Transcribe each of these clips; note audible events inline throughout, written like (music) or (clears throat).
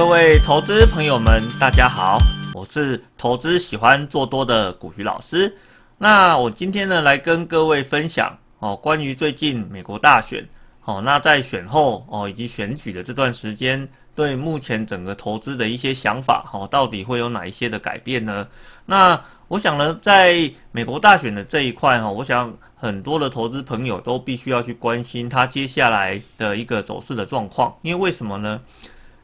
各位投资朋友们，大家好，我是投资喜欢做多的古鱼老师。那我今天呢，来跟各位分享哦，关于最近美国大选，哦，那在选后哦以及选举的这段时间，对目前整个投资的一些想法，哦，到底会有哪一些的改变呢？那我想呢，在美国大选的这一块哈，我想很多的投资朋友都必须要去关心它接下来的一个走势的状况，因为为什么呢？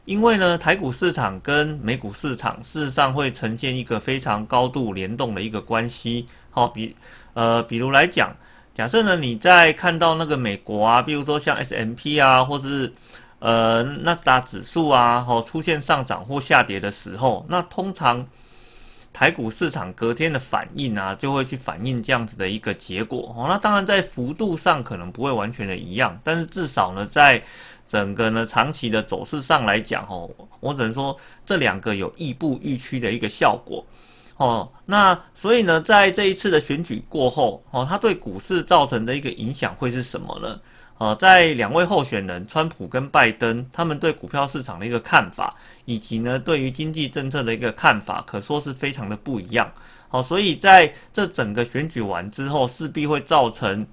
因为呢，台股市场跟美股市场事实上会呈现一个非常高度联动的一个关系。好，比呃，比如来讲，假设呢，你在看到那个美国啊，比如说像 S M P 啊，或是呃纳斯达指数啊，哦出现上涨或下跌的时候，那通常台股市场隔天的反应啊，就会去反映这样子的一个结果。哦，那当然在幅度上可能不会完全的一样，但是至少呢，在整个呢长期的走势上来讲，哦，我只能说这两个有亦步亦趋的一个效果，哦，那所以呢，在这一次的选举过后，哦，它对股市造成的一个影响会是什么呢？呃，在两位候选人川普跟拜登，他们对股票市场的一个看法，以及呢对于经济政策的一个看法，可说是非常的不一样。好，所以在这整个选举完之后，势必会造成。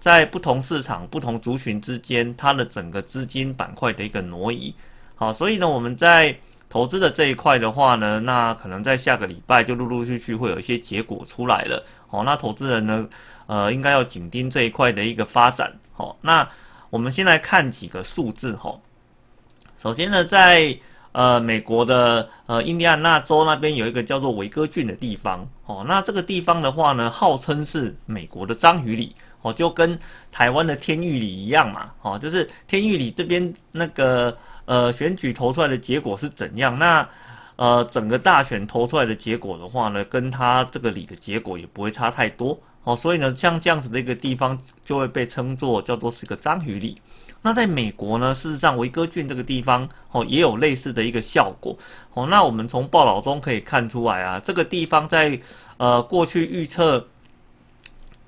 在不同市场、不同族群之间，它的整个资金板块的一个挪移，好，所以呢，我们在投资的这一块的话呢，那可能在下个礼拜就陆陆续续会有一些结果出来了，好，那投资人呢，呃，应该要紧盯这一块的一个发展，好，那我们先来看几个数字，哈，首先呢，在呃美国的呃印第安纳州那边有一个叫做维戈郡的地方，哦，那这个地方的话呢，号称是美国的章鱼里。哦，就跟台湾的天域里一样嘛，哦，就是天域里这边那个呃选举投出来的结果是怎样，那呃整个大选投出来的结果的话呢，跟他这个里的结果也不会差太多，哦，所以呢，像这样子的一个地方就会被称作叫做是个章鱼里。那在美国呢，事实上维戈郡这个地方哦也有类似的一个效果，哦，那我们从报道中可以看出来啊，这个地方在呃过去预测。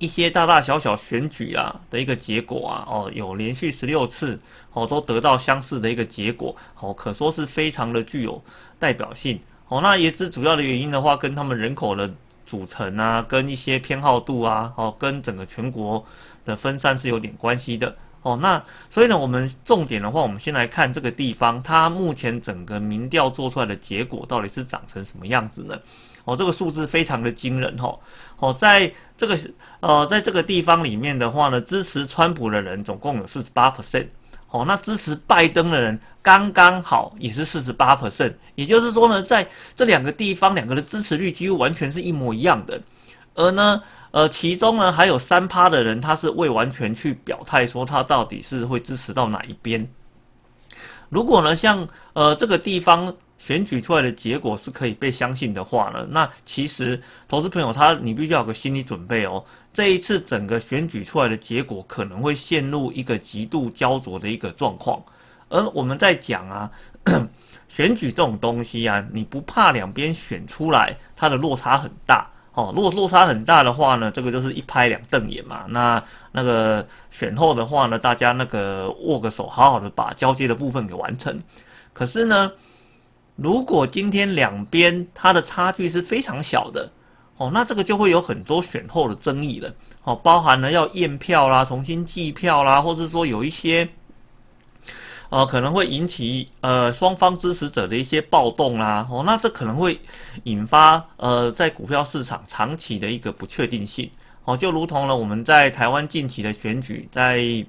一些大大小小选举啊的一个结果啊，哦，有连续十六次哦都得到相似的一个结果，哦，可说是非常的具有代表性。哦，那也是主要的原因的话，跟他们人口的组成啊，跟一些偏好度啊，哦，跟整个全国的分散是有点关系的。哦，那所以呢，我们重点的话，我们先来看这个地方，它目前整个民调做出来的结果到底是长成什么样子呢？哦，这个数字非常的惊人哈。哦，在这个呃，在这个地方里面的话呢，支持川普的人总共有四十八 percent。哦，那支持拜登的人刚刚好也是四十八 percent。也就是说呢，在这两个地方，两个的支持率几乎完全是一模一样的。而呢，呃，其中呢还有三趴的人，他是未完全去表态说他到底是会支持到哪一边。如果呢，像呃这个地方。选举出来的结果是可以被相信的话呢，那其实投资朋友他你必须要有个心理准备哦。这一次整个选举出来的结果可能会陷入一个极度焦灼的一个状况。而我们在讲啊，(clears throat) 选举这种东西啊，你不怕两边选出来它的落差很大哦。如果落差很大的话呢，这个就是一拍两瞪眼嘛。那那个选后的话呢，大家那个握个手，好好的把交接的部分给完成。可是呢？如果今天两边它的差距是非常小的，哦，那这个就会有很多选后的争议了，哦，包含了要验票啦、重新计票啦，或是说有一些，呃，可能会引起呃双方支持者的一些暴动啦，哦，那这可能会引发呃在股票市场长期的一个不确定性，哦，就如同了我们在台湾近期的选举在。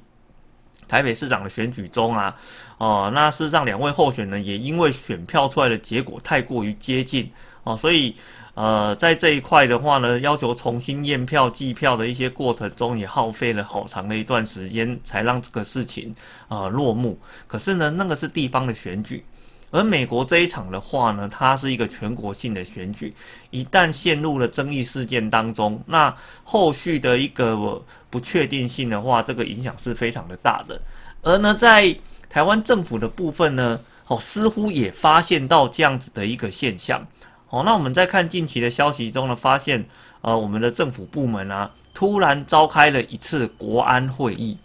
台北市长的选举中啊，哦，那事实上两位候选人也因为选票出来的结果太过于接近哦，所以呃，在这一块的话呢，要求重新验票计票的一些过程中，也耗费了好长的一段时间，才让这个事情呃落幕。可是呢，那个是地方的选举。而美国这一场的话呢，它是一个全国性的选举，一旦陷入了争议事件当中，那后续的一个不确定性的话，这个影响是非常的大的。而呢，在台湾政府的部分呢，哦，似乎也发现到这样子的一个现象。哦，那我们在看近期的消息中呢，发现呃，我们的政府部门啊，突然召开了一次国安会议。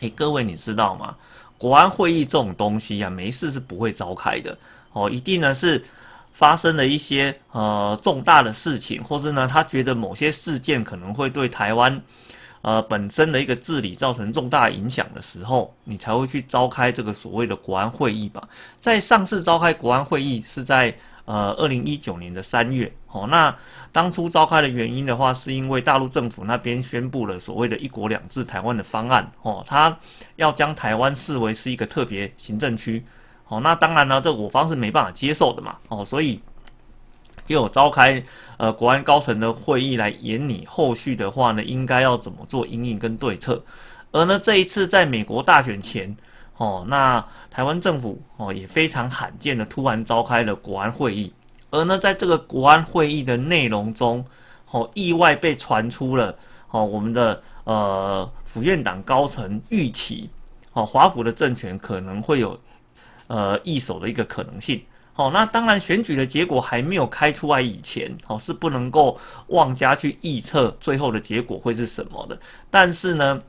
诶，各位你知道吗？国安会议这种东西啊，没事是不会召开的。哦，一定呢是发生了一些呃重大的事情，或是呢他觉得某些事件可能会对台湾呃本身的一个治理造成重大影响的时候，你才会去召开这个所谓的国安会议吧。在上次召开国安会议是在。呃，二零一九年的三月，哦，那当初召开的原因的话，是因为大陆政府那边宣布了所谓的一国两制台湾的方案，哦，他要将台湾视为是一个特别行政区，哦，那当然呢，这我方是没办法接受的嘛，哦，所以就有召开呃国安高层的会议来研拟后续的话呢，应该要怎么做应应跟对策，而呢这一次在美国大选前。哦，那台湾政府哦也非常罕见的突然召开了国安会议，而呢在这个国安会议的内容中，哦意外被传出了哦我们的呃府院党高层预期，哦华府的政权可能会有呃易手的一个可能性。哦，那当然选举的结果还没有开出来以前，哦是不能够妄加去预测最后的结果会是什么的。但是呢。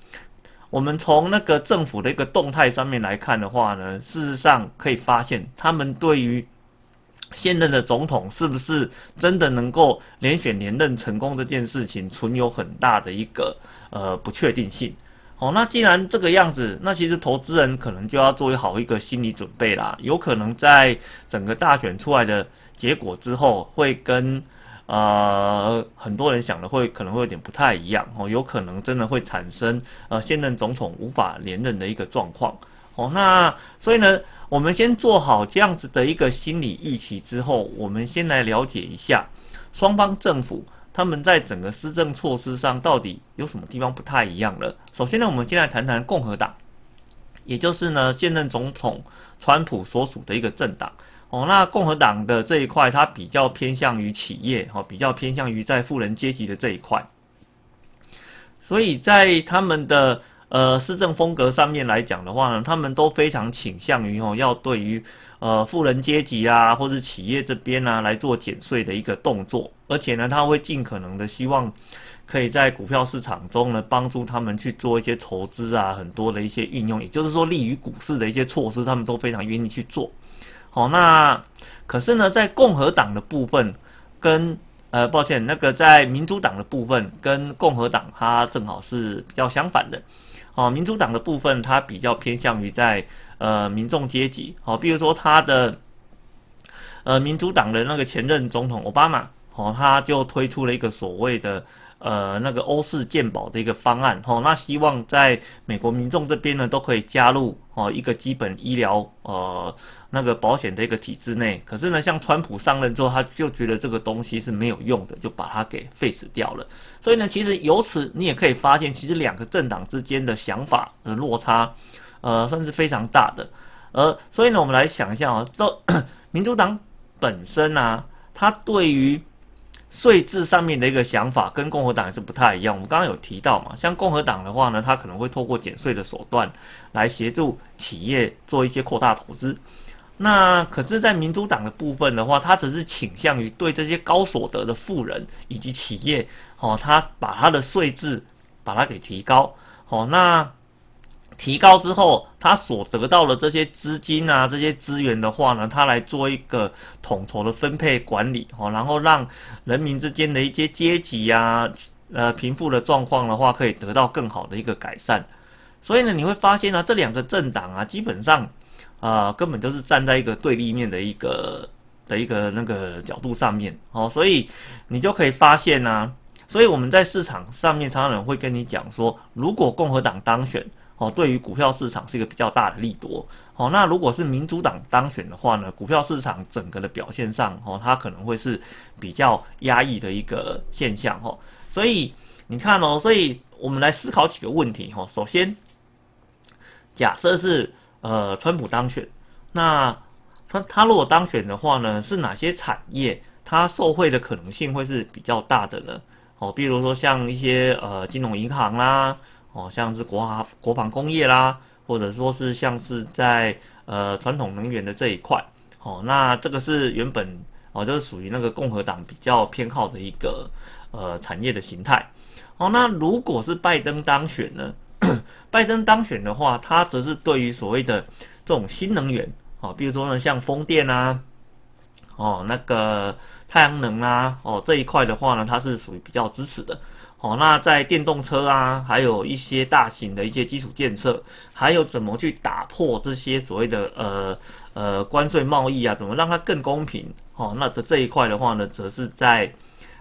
我们从那个政府的一个动态上面来看的话呢，事实上可以发现，他们对于现任的总统是不是真的能够连选连任成功这件事情，存有很大的一个呃不确定性。哦，那既然这个样子，那其实投资人可能就要做好一个心理准备啦，有可能在整个大选出来的结果之后，会跟。呃，很多人想的会可能会有点不太一样哦，有可能真的会产生呃现任总统无法连任的一个状况哦。那所以呢，我们先做好这样子的一个心理预期之后，我们先来了解一下双方政府他们在整个施政措施上到底有什么地方不太一样了。首先呢，我们先来谈谈共和党，也就是呢现任总统川普所属的一个政党。哦，那共和党的这一块，它比较偏向于企业，哈，比较偏向于在富人阶级的这一块，所以在他们的呃施政风格上面来讲的话呢，他们都非常倾向于哦，要对于呃富人阶级啊，或是企业这边呢来做减税的一个动作，而且呢，他会尽可能的希望可以在股票市场中呢帮助他们去做一些筹资啊，很多的一些运用，也就是说利于股市的一些措施，他们都非常愿意去做。好，那可是呢，在共和党的部分，跟呃，抱歉，那个在民主党的部分，跟共和党它正好是比较相反的。哦，民主党的部分它比较偏向于在呃民众阶级。好，比如说他的呃民主党的那个前任总统奥巴马，哦，他就推出了一个所谓的。呃，那个欧式健保的一个方案，哦，那希望在美国民众这边呢，都可以加入哦一个基本医疗呃那个保险的一个体制内。可是呢，像川普上任之后，他就觉得这个东西是没有用的，就把它给废死掉了。所以呢，其实由此你也可以发现，其实两个政党之间的想法的落差，呃，算是非常大的。呃，所以呢，我们来想一下啊，都 (coughs) 民主党本身啊，它对于税制上面的一个想法跟共和党是不太一样。我们刚刚有提到嘛，像共和党的话呢，它可能会透过减税的手段来协助企业做一些扩大投资。那可是，在民主党的部分的话，它只是倾向于对这些高所得的富人以及企业，哦，它把它的税制把它给提高。哦，那。提高之后，他所得到的这些资金啊，这些资源的话呢，他来做一个统筹的分配管理哦，然后让人民之间的一些阶级呀，呃，贫富的状况的话，可以得到更好的一个改善。所以呢，你会发现呢，这两个政党啊，基本上啊，根本就是站在一个对立面的一个的一个那个角度上面哦，所以你就可以发现呢，所以我们在市场上面常常人会跟你讲说，如果共和党当选。哦，对于股票市场是一个比较大的利多。哦，那如果是民主党当选的话呢，股票市场整个的表现上，哦，它可能会是比较压抑的一个现象。哦，所以你看哦，所以我们来思考几个问题。哈，首先，假设是呃，川普当选，那他他如果当选的话呢，是哪些产业它受惠的可能性会是比较大的呢？哦，比如说像一些呃金融银行啦。哦，像是国华国防工业啦，或者说是像是在呃传统能源的这一块，哦，那这个是原本哦就是属于那个共和党比较偏好的一个呃产业的形态。哦，那如果是拜登当选呢？拜登当选的话，他则是对于所谓的这种新能源，哦，比如说呢像风电啊，哦，那个太阳能啊，哦这一块的话呢，它是属于比较支持的。哦，那在电动车啊，还有一些大型的一些基础建设，还有怎么去打破这些所谓的呃呃关税贸易啊，怎么让它更公平？哦，那的这一块的话呢，则是在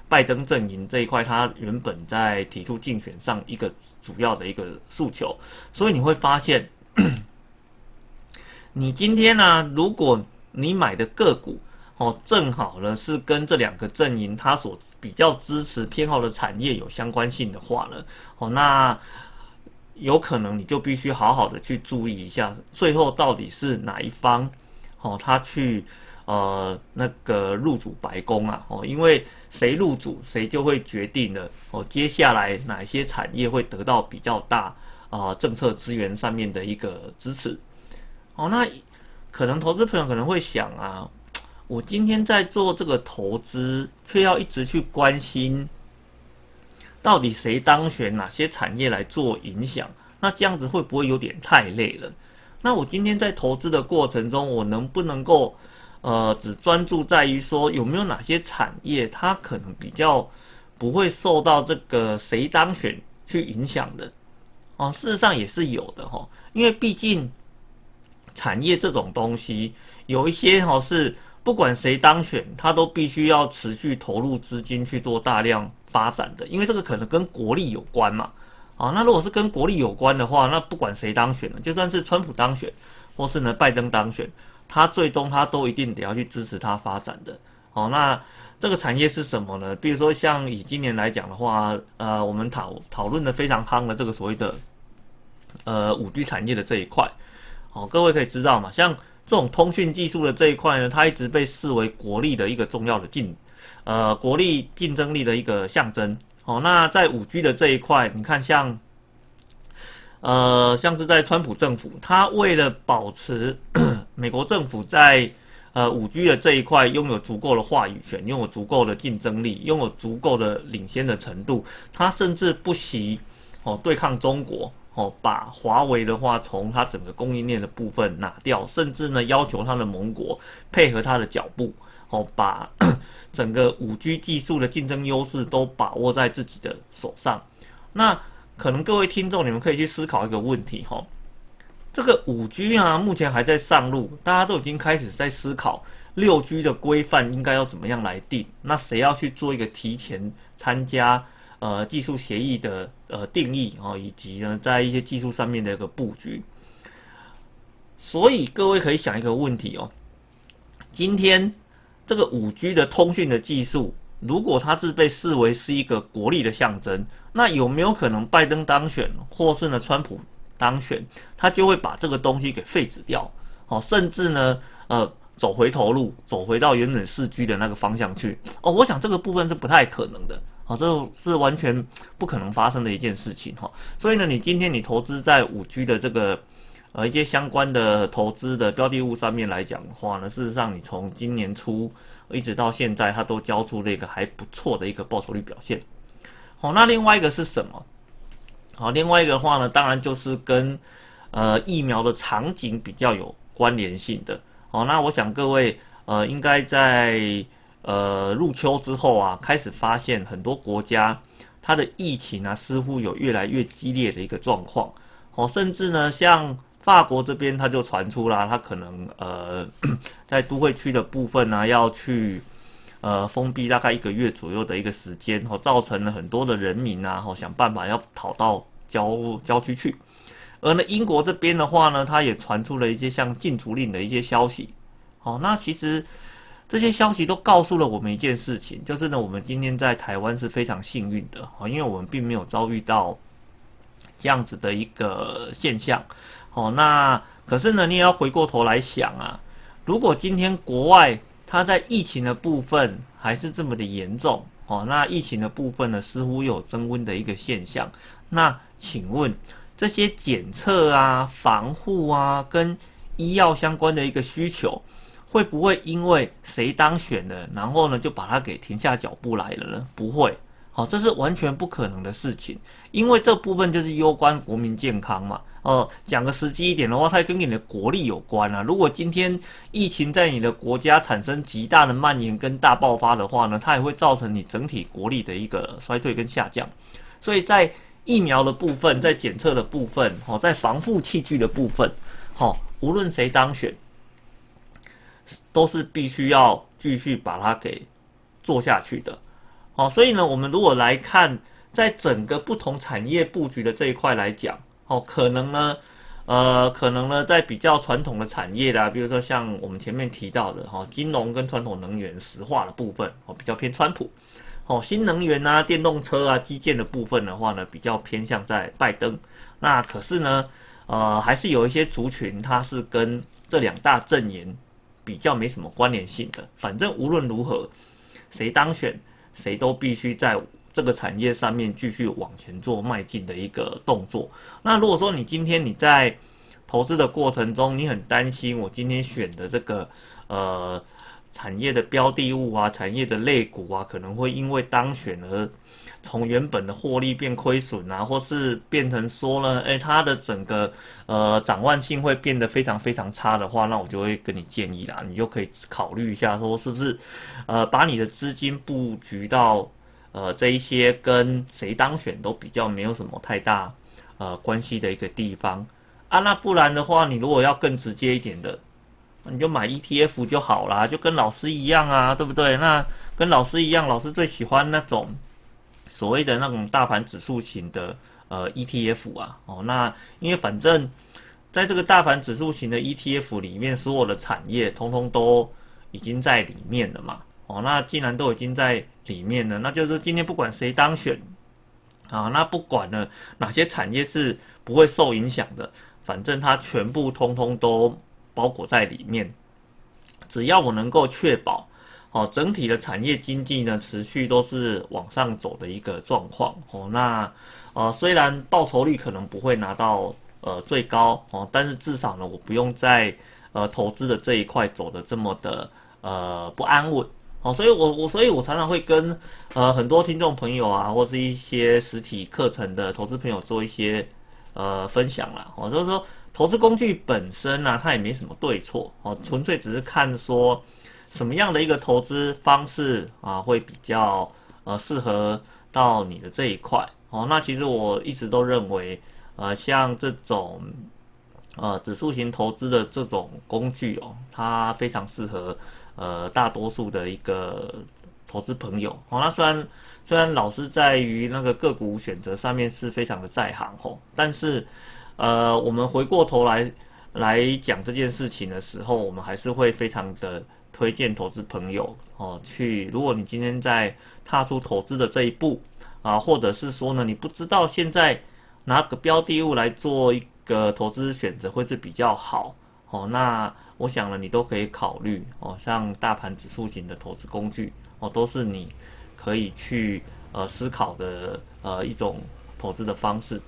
拜登阵营这一块，他原本在提出竞选上一个主要的一个诉求。所以你会发现，(clears throat) 你今天呢，如果你买的个股，哦，正好呢是跟这两个阵营他所比较支持偏好的产业有相关性的话呢，哦，那有可能你就必须好好的去注意一下，最后到底是哪一方，哦，他去呃那个入主白宫啊，哦，因为谁入主，谁就会决定了哦，接下来哪些产业会得到比较大啊政策资源上面的一个支持，哦，那可能投资朋友可能会想啊。我今天在做这个投资，却要一直去关心到底谁当选，哪些产业来做影响？那这样子会不会有点太累了？那我今天在投资的过程中，我能不能够呃只专注在于说有没有哪些产业它可能比较不会受到这个谁当选去影响的？哦，事实上也是有的哈，因为毕竟产业这种东西有一些哈是。不管谁当选，他都必须要持续投入资金去做大量发展的，因为这个可能跟国力有关嘛。啊，那如果是跟国力有关的话，那不管谁当选了，就算是川普当选，或是呢拜登当选，他最终他都一定得要去支持他发展的。哦，那这个产业是什么呢？比如说像以今年来讲的话，呃，我们讨讨论的非常夯的这个所谓的呃五 G 产业的这一块，好，各位可以知道嘛，像。这种通讯技术的这一块呢，它一直被视为国力的一个重要的竞，呃，国力竞争力的一个象征。哦，那在五 G 的这一块，你看像，呃，像是在川普政府，他为了保持 (clears throat) 美国政府在呃五 G 的这一块拥有足够的话语权，拥有足够的竞争力，拥有足够的领先的程度，他甚至不惜哦对抗中国。哦，把华为的话从它整个供应链的部分拿掉，甚至呢要求它的盟国配合它的脚步，哦，把 (clears throat) 整个五 G 技术的竞争优势都把握在自己的手上。那可能各位听众，你们可以去思考一个问题，哈，这个五 G 啊，目前还在上路，大家都已经开始在思考六 G 的规范应该要怎么样来定，那谁要去做一个提前参加？呃，技术协议的呃定义啊，以及呢，在一些技术上面的一个布局。所以各位可以想一个问题哦，今天这个五 G 的通讯的技术，如果它是被视为是一个国力的象征，那有没有可能拜登当选，或是呢川普当选，他就会把这个东西给废止掉？哦，甚至呢，呃，走回头路，走回到原本四 G 的那个方向去？哦，我想这个部分是不太可能的。哦，这是完全不可能发生的一件事情哈。所以呢，你今天你投资在五 G 的这个呃一些相关的投资的标的物上面来讲的话呢，事实上你从今年初一直到现在，它都交出了一个还不错的一个报酬率表现。好，那另外一个是什么？好，另外一个的话呢，当然就是跟呃疫苗的场景比较有关联性的。好，那我想各位呃应该在。呃，入秋之后啊，开始发现很多国家它的疫情啊，似乎有越来越激烈的一个状况。哦，甚至呢，像法国这边，它就传出啦，它可能呃，(clears throat) 在都会区的部分呢，要去呃封闭大概一个月左右的一个时间，哦，造成了很多的人民啊，哦，想办法要逃到郊郊区去。而呢，英国这边的话呢，它也传出了一些像禁足令的一些消息。哦，那其实。这些消息都告诉了我们一件事情，就是呢，我们今天在台湾是非常幸运的啊，因为我们并没有遭遇到这样子的一个现象。哦，那可是呢，你也要回过头来想啊，如果今天国外它在疫情的部分还是这么的严重，哦，那疫情的部分呢，似乎有增温的一个现象。那请问这些检测啊、防护啊，跟医药相关的一个需求？会不会因为谁当选了，然后呢就把它给停下脚步来了呢？不会，好，这是完全不可能的事情，因为这部分就是攸关国民健康嘛。哦，讲个实际一点的话，它跟你的国力有关啊。如果今天疫情在你的国家产生极大的蔓延跟大爆发的话呢，它也会造成你整体国力的一个衰退跟下降。所以在疫苗的部分，在检测的部分，哦，在防护器具的部分，好，无论谁当选，都是必须要继续把它给做下去的。好，所以呢，我们如果来看，在整个不同产业布局的这一块来讲。哦，可能呢，呃，可能呢，在比较传统的产业啦，比如说像我们前面提到的哈，金融跟传统能源石化的部分，哦，比较偏川普。哦，新能源啊，电动车啊，基建的部分的话呢，比较偏向在拜登。那可是呢，呃，还是有一些族群，它是跟这两大阵营比较没什么关联性的。反正无论如何，谁当选，谁都必须在。这个产业上面继续往前做迈进的一个动作。那如果说你今天你在投资的过程中，你很担心我今天选的这个呃产业的标的物啊、产业的类股啊，可能会因为当选而从原本的获利变亏损啊，或是变成说呢，诶，它的整个呃展望性会变得非常非常差的话，那我就会跟你建议啦，你就可以考虑一下，说是不是呃把你的资金布局到。呃，这一些跟谁当选都比较没有什么太大呃关系的一个地方啊，那不然的话，你如果要更直接一点的，你就买 ETF 就好啦，就跟老师一样啊，对不对？那跟老师一样，老师最喜欢那种所谓的那种大盘指数型的呃 ETF 啊，哦，那因为反正在这个大盘指数型的 ETF 里面，所有的产业通通都已经在里面了嘛。哦，那既然都已经在里面了，那就是今天不管谁当选，啊，那不管呢哪些产业是不会受影响的，反正它全部通通都包裹在里面。只要我能够确保，哦，整体的产业经济呢持续都是往上走的一个状况，哦，那呃虽然报酬率可能不会拿到呃最高哦，但是至少呢我不用在呃投资的这一块走的这么的呃不安稳。哦，所以我我所以我常常会跟呃很多听众朋友啊，或是一些实体课程的投资朋友做一些呃分享啦。哦，就是说投资工具本身呢，它也没什么对错哦，纯粹只是看说什么样的一个投资方式啊会比较呃适合到你的这一块哦。那其实我一直都认为呃像这种呃指数型投资的这种工具哦，它非常适合。呃，大多数的一个投资朋友，哦，那虽然虽然老师在于那个个股选择上面是非常的在行哦，但是呃，我们回过头来来讲这件事情的时候，我们还是会非常的推荐投资朋友哦，去如果你今天在踏出投资的这一步啊，或者是说呢，你不知道现在拿个标的物来做一个投资选择会是比较好。哦，那我想呢，你都可以考虑哦，像大盘指数型的投资工具哦，都是你可以去呃思考的呃一种投资的方式。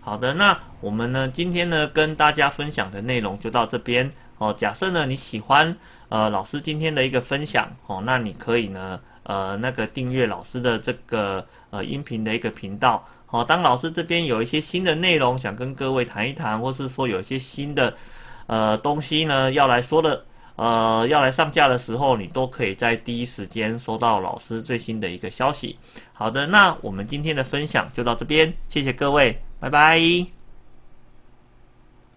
好的，那我们呢今天呢跟大家分享的内容就到这边哦。假设呢你喜欢呃老师今天的一个分享哦，那你可以呢呃那个订阅老师的这个呃音频的一个频道哦。当老师这边有一些新的内容想跟各位谈一谈，或是说有一些新的。呃，东西呢要来说的，呃，要来上架的时候，你都可以在第一时间收到老师最新的一个消息。好的，那我们今天的分享就到这边，谢谢各位，拜拜。